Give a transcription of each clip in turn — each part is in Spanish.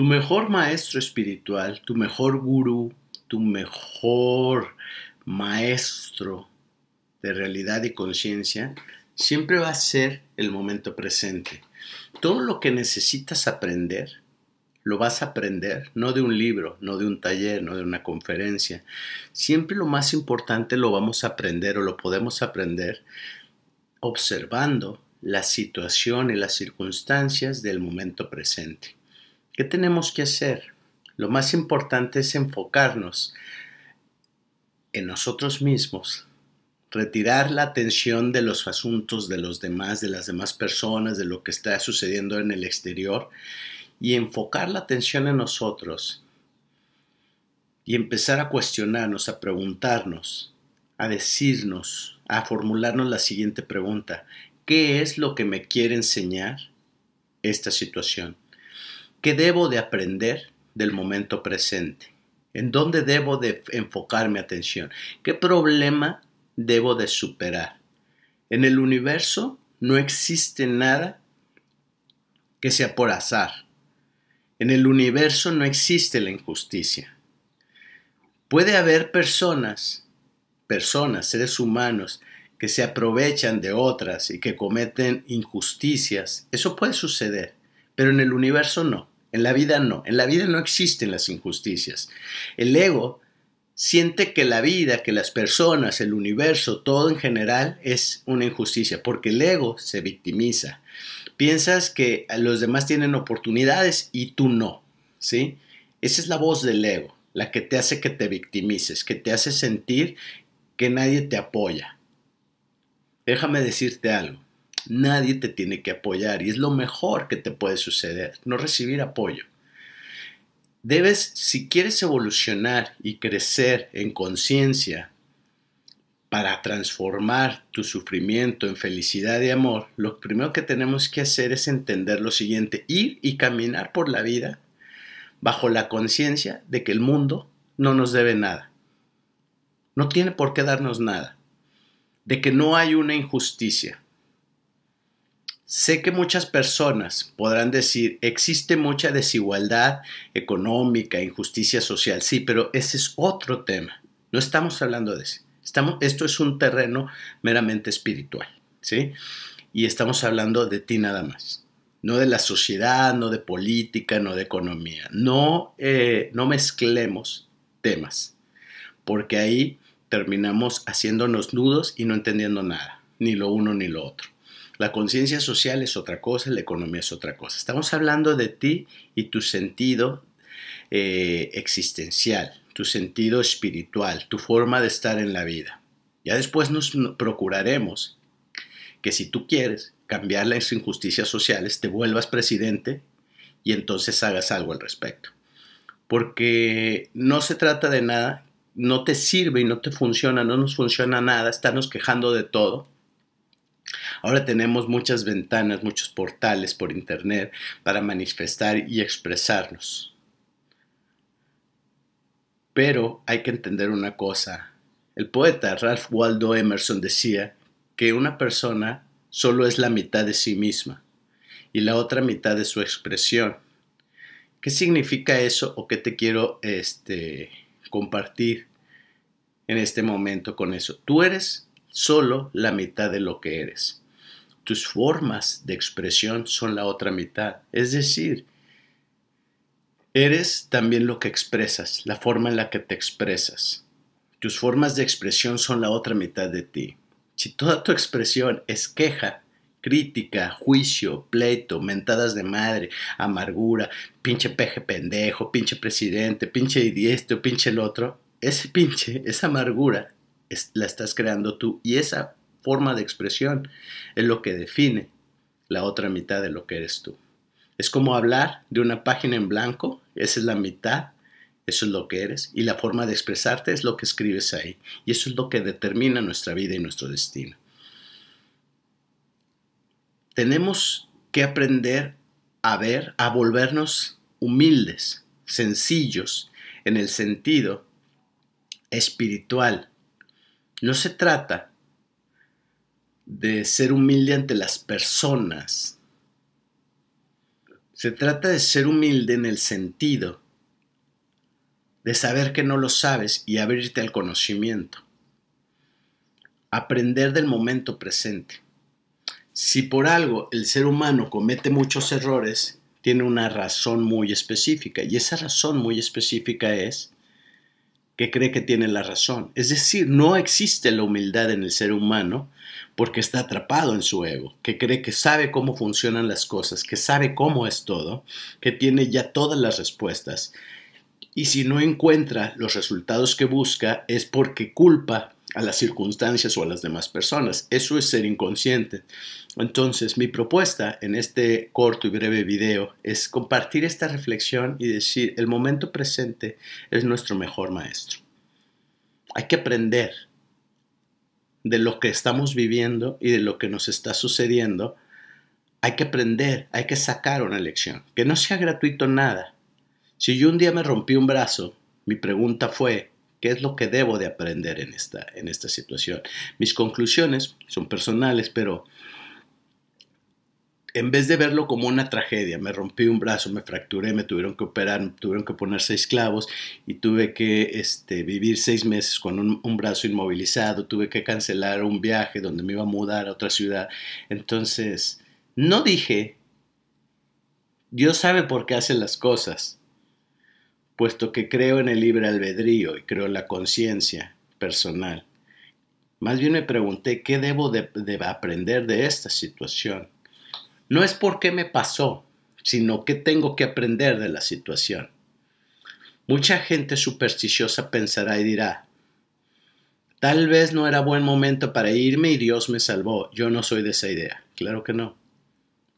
Tu mejor maestro espiritual, tu mejor gurú, tu mejor maestro de realidad y conciencia, siempre va a ser el momento presente. Todo lo que necesitas aprender, lo vas a aprender, no de un libro, no de un taller, no de una conferencia. Siempre lo más importante lo vamos a aprender o lo podemos aprender observando la situación y las circunstancias del momento presente. ¿Qué tenemos que hacer? Lo más importante es enfocarnos en nosotros mismos, retirar la atención de los asuntos de los demás, de las demás personas, de lo que está sucediendo en el exterior y enfocar la atención en nosotros y empezar a cuestionarnos, a preguntarnos, a decirnos, a formularnos la siguiente pregunta. ¿Qué es lo que me quiere enseñar esta situación? ¿Qué debo de aprender del momento presente? ¿En dónde debo de enfocar mi atención? ¿Qué problema debo de superar? En el universo no existe nada que sea por azar. En el universo no existe la injusticia. Puede haber personas, personas, seres humanos, que se aprovechan de otras y que cometen injusticias. Eso puede suceder, pero en el universo no. En la vida no, en la vida no existen las injusticias. El ego siente que la vida, que las personas, el universo, todo en general es una injusticia, porque el ego se victimiza. Piensas que los demás tienen oportunidades y tú no, ¿sí? Esa es la voz del ego, la que te hace que te victimices, que te hace sentir que nadie te apoya. Déjame decirte algo nadie te tiene que apoyar y es lo mejor que te puede suceder, no recibir apoyo. Debes, si quieres evolucionar y crecer en conciencia para transformar tu sufrimiento en felicidad y amor, lo primero que tenemos que hacer es entender lo siguiente, ir y caminar por la vida bajo la conciencia de que el mundo no nos debe nada. No tiene por qué darnos nada. De que no hay una injusticia Sé que muchas personas podrán decir, existe mucha desigualdad económica, injusticia social, sí, pero ese es otro tema. No estamos hablando de eso. Estamos, esto es un terreno meramente espiritual, ¿sí? Y estamos hablando de ti nada más. No de la sociedad, no de política, no de economía. No, eh, no mezclemos temas, porque ahí terminamos haciéndonos nudos y no entendiendo nada, ni lo uno ni lo otro. La conciencia social es otra cosa, la economía es otra cosa. Estamos hablando de ti y tu sentido eh, existencial, tu sentido espiritual, tu forma de estar en la vida. Ya después nos procuraremos que si tú quieres cambiar las injusticias sociales, te vuelvas presidente y entonces hagas algo al respecto. Porque no se trata de nada, no te sirve y no te funciona, no nos funciona nada, estarnos quejando de todo Ahora tenemos muchas ventanas, muchos portales por Internet para manifestar y expresarnos. Pero hay que entender una cosa. El poeta Ralph Waldo Emerson decía que una persona solo es la mitad de sí misma y la otra mitad de su expresión. ¿Qué significa eso o qué te quiero este, compartir en este momento con eso? Tú eres solo la mitad de lo que eres. Tus formas de expresión son la otra mitad. Es decir, eres también lo que expresas, la forma en la que te expresas. Tus formas de expresión son la otra mitad de ti. Si toda tu expresión es queja, crítica, juicio, pleito, mentadas de madre, amargura, pinche peje pendejo, pinche presidente, pinche idiesto, pinche el otro, ese pinche, esa amargura la estás creando tú y esa forma de expresión es lo que define la otra mitad de lo que eres tú. Es como hablar de una página en blanco, esa es la mitad, eso es lo que eres, y la forma de expresarte es lo que escribes ahí, y eso es lo que determina nuestra vida y nuestro destino. Tenemos que aprender a ver, a volvernos humildes, sencillos, en el sentido espiritual no se trata de ser humilde ante las personas, Se trata de ser humilde en el sentido de saber que no lo sabes y abrirte al conocimiento. Aprender del momento presente. Si por algo el ser humano comete muchos errores, tiene una razón muy específica y esa razón muy específica es que cree que tiene la razón. Es decir, no existe la humildad en el ser humano porque está atrapado en su ego, que cree que sabe cómo funcionan las cosas, que sabe cómo es todo, que tiene ya todas las respuestas. Y si no encuentra los resultados que busca es porque culpa a las circunstancias o a las demás personas. Eso es ser inconsciente. Entonces, mi propuesta en este corto y breve video es compartir esta reflexión y decir, el momento presente es nuestro mejor maestro. Hay que aprender de lo que estamos viviendo y de lo que nos está sucediendo. Hay que aprender, hay que sacar una lección. Que no sea gratuito nada. Si yo un día me rompí un brazo, mi pregunta fue, ¿Qué es lo que debo de aprender en esta, en esta situación? Mis conclusiones son personales, pero en vez de verlo como una tragedia, me rompí un brazo, me fracturé, me tuvieron que operar, tuvieron que poner seis clavos y tuve que este, vivir seis meses con un, un, brazo inmovilizado, tuve que cancelar un viaje donde me iba a mudar a otra ciudad. Entonces, no dije, Dios sabe por qué hace las cosas puesto que creo en el libre albedrío y creo en la conciencia personal. Más bien me pregunté qué debo de, aprender de esta situación. No es por qué me pasó, sino qué tengo que aprender de la situación. Mucha gente supersticiosa pensará y dirá, tal vez no era buen momento para irme y Dios me salvó. Yo no soy de esa idea. Claro que no.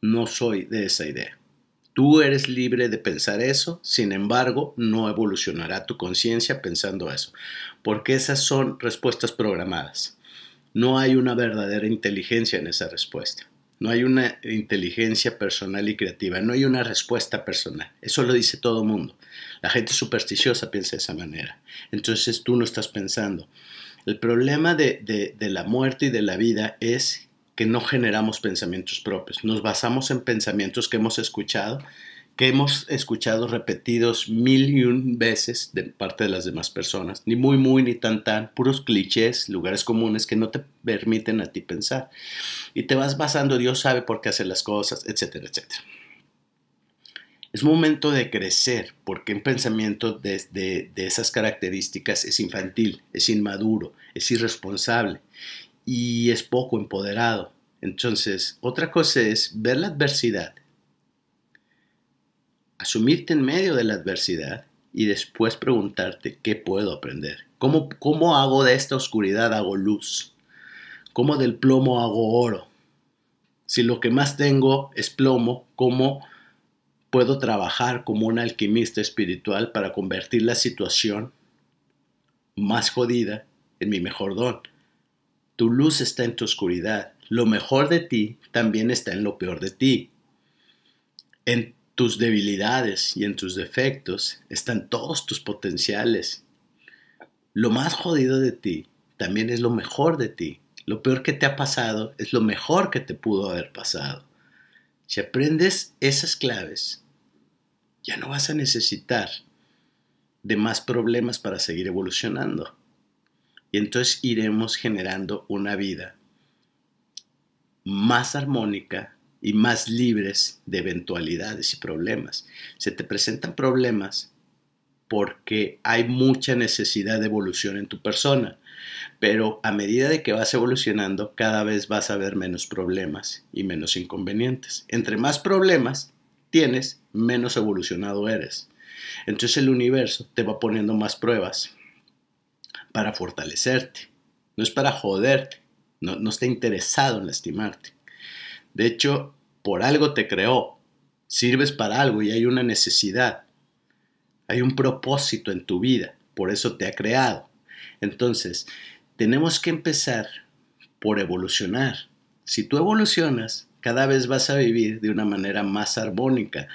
No soy de esa idea. Tú eres libre de pensar eso, sin embargo, no evolucionará tu conciencia pensando eso, porque esas son respuestas programadas. No hay una verdadera inteligencia en esa respuesta. No hay una inteligencia personal y creativa, no hay una respuesta personal. Eso lo dice todo mundo. La gente supersticiosa piensa de esa manera. Entonces tú no estás pensando. El problema de, de, de la muerte y de la vida es que no generamos pensamientos propios. Nos basamos en pensamientos que hemos escuchado, que hemos escuchado repetidos mil y un veces de parte de las demás personas, ni muy, muy, ni tan, tan, puros clichés, lugares comunes que no te permiten a ti pensar. Y te vas basando, Dios sabe por qué hace las cosas, etcétera, etcétera. Es momento de crecer, porque un pensamiento de, de esas características es infantil, es inmaduro, es irresponsable y es poco empoderado. Entonces, otra cosa es ver la adversidad, asumirte en medio de la adversidad y después preguntarte qué puedo aprender. ¿Cómo, cómo hago de esta oscuridad hago luz? ¿Cómo del plomo hago oro? Si lo que más tengo es plomo, ¿cómo puedo trabajar como un alquimista espiritual para convertir la situación más jodida en mi mejor don? Tu luz está en tu oscuridad. Lo mejor de ti también está en lo peor de ti. En tus debilidades y en tus defectos están todos tus potenciales. Lo más jodido de ti también es lo mejor de ti. Lo peor que te ha pasado es lo mejor que te pudo haber pasado. Si aprendes esas claves, ya no vas a necesitar de más problemas para seguir evolucionando. Y entonces iremos generando una vida más armónica y más libres de eventualidades y problemas. Se te presentan problemas porque hay mucha necesidad de evolución en tu persona, pero a medida de que vas evolucionando, cada vez vas a ver menos problemas y menos inconvenientes. Entre más problemas tienes, menos evolucionado eres. Entonces el universo te va poniendo más pruebas para fortalecerte, no es para joderte, no, no está interesado en lastimarte. De hecho, por algo te creó, sirves para algo y hay una necesidad, hay un propósito en tu vida, por eso te ha creado. Entonces, tenemos que empezar por evolucionar. Si tú evolucionas, cada vez vas a vivir de una manera más armónica,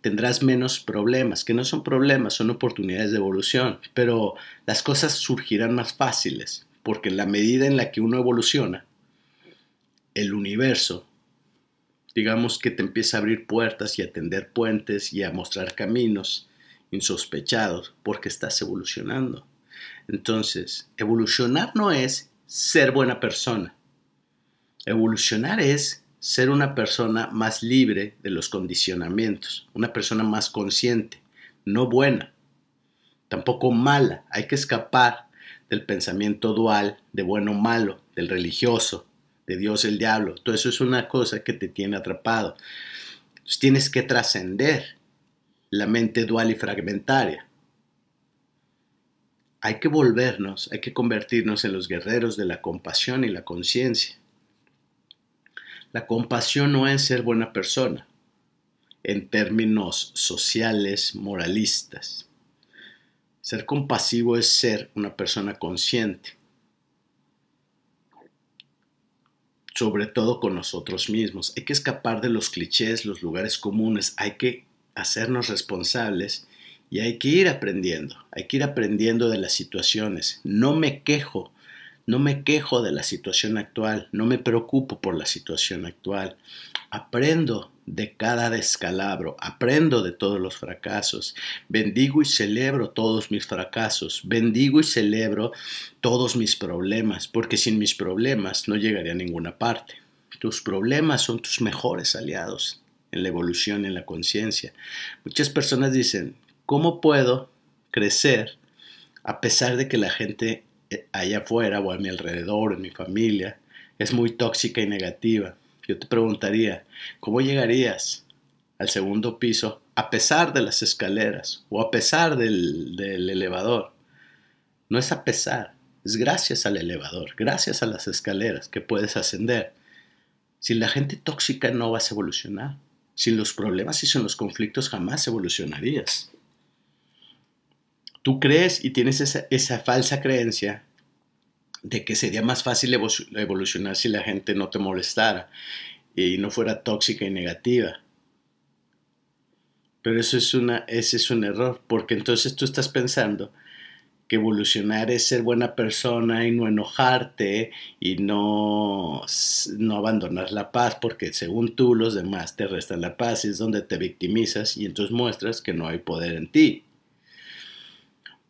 tendrás menos problemas, que no son problemas, son oportunidades de evolución, pero las cosas surgirán más fáciles, porque en la medida en la que uno evoluciona, el universo digamos que te empieza a abrir puertas y a tender puentes y a mostrar caminos insospechados porque estás evolucionando. Entonces, evolucionar no es ser buena persona. Evolucionar es ser una persona más libre de los condicionamientos, una persona más consciente, no buena, tampoco mala. Hay que escapar del pensamiento dual de bueno o malo, del religioso, de Dios el diablo. Todo eso es una cosa que te tiene atrapado. Entonces tienes que trascender la mente dual y fragmentaria. Hay que volvernos, hay que convertirnos en los guerreros de la compasión y la conciencia. La compasión no es ser buena persona en términos sociales, moralistas. Ser compasivo es ser una persona consciente, sobre todo con nosotros mismos. Hay que escapar de los clichés, los lugares comunes, hay que hacernos responsables y hay que ir aprendiendo, hay que ir aprendiendo de las situaciones. No me quejo, no me quejo de la situación actual, no me preocupo por la situación actual. Aprendo de cada descalabro, aprendo de todos los fracasos, bendigo y celebro todos mis fracasos, bendigo y celebro todos mis problemas, porque sin mis problemas no llegaría a ninguna parte. Tus problemas son tus mejores aliados en la evolución, en la conciencia. Muchas personas dicen, ¿cómo puedo crecer a pesar de que la gente allá afuera o a mi alrededor, en mi familia, es muy tóxica y negativa? Yo te preguntaría, ¿cómo llegarías al segundo piso a pesar de las escaleras o a pesar del, del elevador? No es a pesar, es gracias al elevador, gracias a las escaleras que puedes ascender. Sin la gente tóxica no vas a evolucionar. Sin los problemas y sin los conflictos jamás evolucionarías. Tú crees y tienes esa, falsa creencia de que sería más fácil evolucionar si la gente no te molestara y no fuera tóxica y negativa. Pero eso es una, ese es un error, porque entonces tú estás pensando que evolucionar es ser buena persona y no enojarte y no, no abandonar la paz, porque según tú los demás te restan la paz y es donde te victimizas y entonces muestras que no hay poder en ti.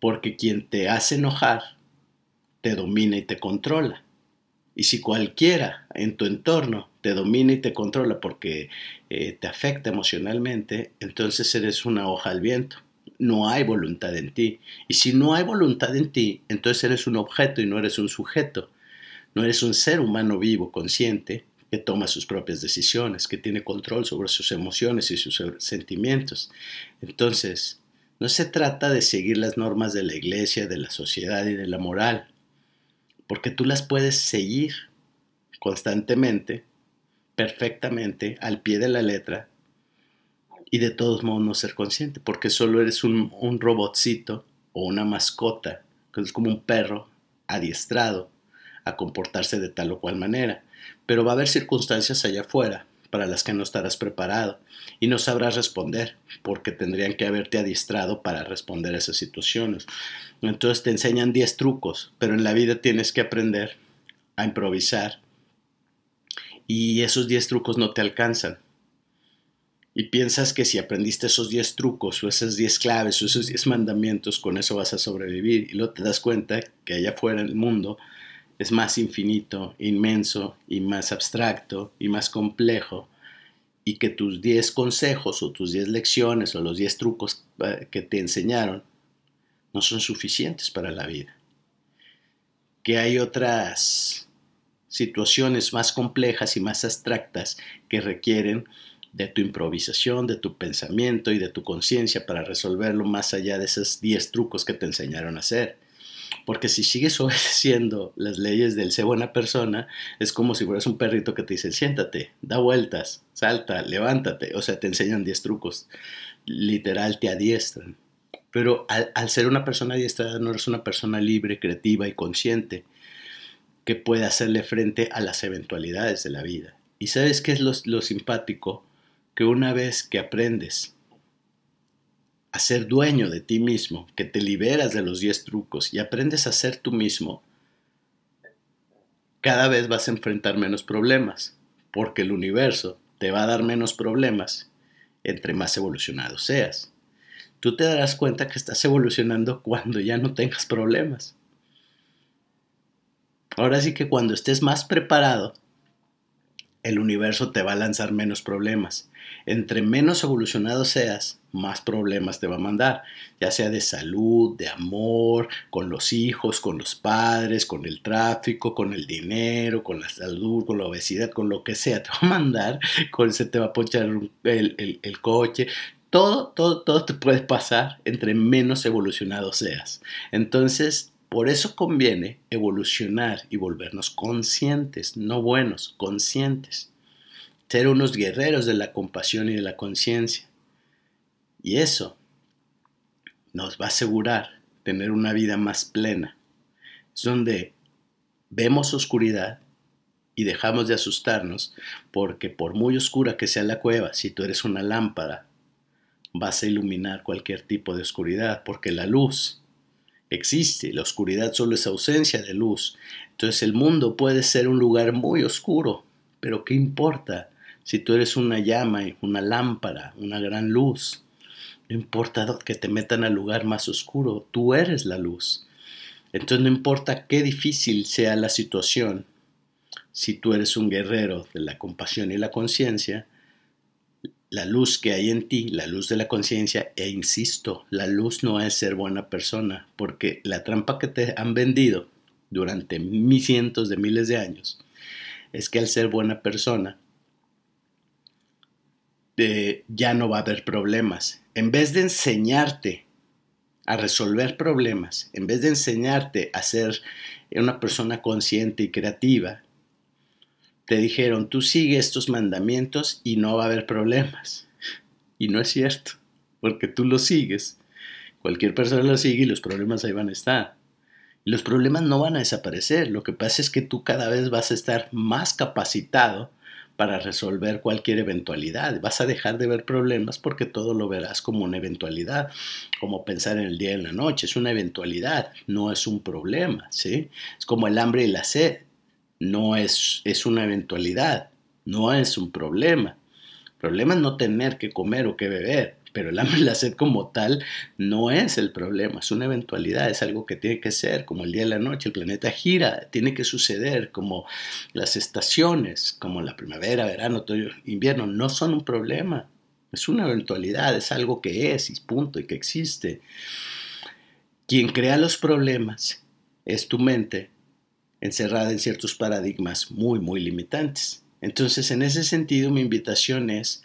Porque quien te hace enojar te domina y te controla. Y si cualquiera en tu entorno te domina y te controla porque eh, te afecta emocionalmente, entonces eres una hoja al viento. No hay voluntad en ti. Y si no hay voluntad en ti, entonces eres un objeto y no eres un sujeto. No eres un ser humano vivo, consciente, que toma sus propias decisiones, que tiene control sobre sus emociones y sus sentimientos. Entonces, no se trata de seguir las normas de la iglesia, de la sociedad y de la moral porque tú las puedes seguir constantemente, perfectamente, al pie de la letra, y de todos modos no ser consciente, porque solo eres un, un robotcito o una mascota, que es como un perro adiestrado a comportarse de tal o cual manera. Pero va a haber circunstancias allá afuera para las que no estarás preparado y no sabrás responder porque tendrían que haberte adiestrado para responder a esas situaciones. Entonces te enseñan 10 trucos, pero en la vida tienes que aprender a improvisar y esos 10 trucos no te alcanzan. Y piensas que si aprendiste esos 10 trucos o esas 10 claves o esos 10 mandamientos, con eso vas a sobrevivir. Y luego te das cuenta que allá afuera en el mundo es más infinito, inmenso y más abstracto y más complejo y que tus 10 consejos o tus 10 lecciones o los 10 trucos eh, que te enseñaron no son suficientes para la vida. Que hay otras situaciones más complejas y más abstractas que requieren de tu improvisación, de tu pensamiento y de tu conciencia para resolverlo más allá de esos 10 trucos que te enseñaron a hacer. Porque si sigues obedeciendo las leyes del ser buena persona, es como si fueras un perrito que te dice, siéntate, da vueltas, salta, levántate. O sea, te enseñan 10 trucos. Literal, te adiestran. Pero al, ser una persona adiestrada, no eres una persona libre, creativa y consciente que puede hacerle frente a las eventualidades de la vida. ¿Y sabes qué es lo simpático? Que una vez que aprendes a ser dueño de ti mismo, que te liberas de los 10 trucos y aprendes a ser tú mismo, cada vez vas a enfrentar menos problemas, porque el universo te va a dar menos problemas entre más evolucionado seas. Tú te darás cuenta que estás evolucionando cuando ya no tengas problemas. Ahora sí que cuando estés más preparado, el universo te va a lanzar menos problemas. Entre menos evolucionado seas, más problemas te va a mandar, ya sea de salud, de amor, con los hijos, con los padres, con el tráfico, con el dinero, con la salud, con la obesidad, con lo que sea. Te va a mandar, con, se te va a ponchar el, el coche. Todo, todo, todo te puede pasar entre menos evolucionado seas. Entonces, por eso conviene evolucionar y volvernos conscientes, no buenos, conscientes. Ser unos guerreros de la compasión y de la conciencia. Y eso nos va a asegurar tener una vida más plena. Es donde vemos oscuridad y dejamos de asustarnos porque por muy oscura que sea la cueva, si tú eres una lámpara, vas a iluminar cualquier tipo de oscuridad porque la luz existe, la oscuridad solo es ausencia de luz. Entonces el mundo puede ser un lugar muy oscuro, pero ¿qué importa si tú eres una llama, una lámpara, una gran luz? No importa que te metan al lugar más oscuro, tú eres la luz. Entonces no importa qué difícil sea la situación, si tú eres un guerrero de la compasión y la conciencia, la luz que hay en ti, la luz de la conciencia, e insisto, la luz no es ser buena persona, porque la trampa que te han vendido durante cientos de miles de años es que al ser buena persona eh, ya no va a haber problemas. En vez de enseñarte a resolver problemas, en vez de enseñarte a ser una persona consciente y creativa, te dijeron, tú sigue estos mandamientos y no va a haber problemas. Y no es cierto, porque tú los sigues. Cualquier persona lo sigue y los problemas ahí van a estar. Los problemas no van a desaparecer. Lo que pasa es que tú cada vez vas a estar más capacitado para resolver cualquier eventualidad. Vas a dejar de ver problemas porque todo lo verás como una eventualidad, como pensar en el día y en la noche. Es una eventualidad, no es un problema, ¿sí? Es como el hambre y la sed no es, es una eventualidad, no es un problema. El problema es no tener que comer o que beber, pero el hambre y la sed como tal no es el problema, es una eventualidad, es algo que tiene que ser, como el día y la noche, el planeta gira, tiene que suceder, como las estaciones, como la primavera, verano, otoño, invierno, no son un problema, es una eventualidad, es algo que es y punto y que existe. Quien crea los problemas es tu mente encerrada en ciertos paradigmas muy, muy limitantes. Entonces, en ese sentido, mi invitación es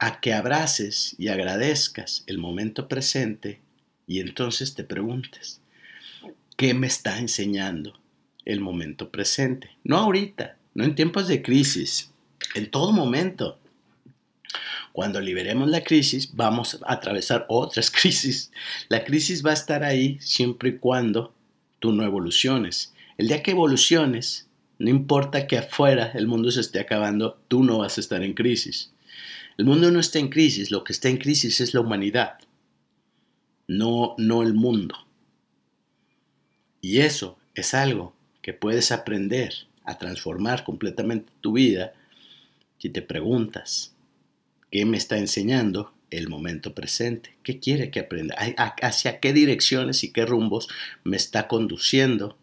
a que abraces y agradezcas el momento presente y entonces te preguntes, ¿qué me está enseñando el momento presente? No ahorita, no en tiempos de crisis, en todo momento. Cuando liberemos la crisis, vamos a atravesar otras crisis. La crisis va a estar ahí siempre y cuando tú no evoluciones. El día que evoluciones, no importa que afuera el mundo se esté acabando, tú no vas a estar en crisis. El mundo no está en crisis, lo que está en crisis es la humanidad, no, no el mundo. Y eso es algo que puedes aprender a transformar completamente tu vida si te preguntas, ¿qué me está enseñando el momento presente? ¿Qué quiere que aprenda? ¿Hacia qué direcciones y qué rumbos me está conduciendo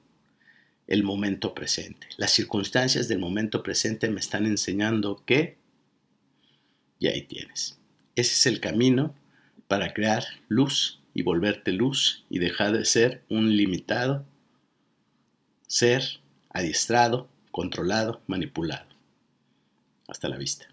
el momento presente. Las circunstancias del momento presente me están enseñando que... Y ahí tienes. Ese es el camino para crear luz y volverte luz y dejar de ser un limitado, ser adiestrado, controlado, manipulado. Hasta la vista.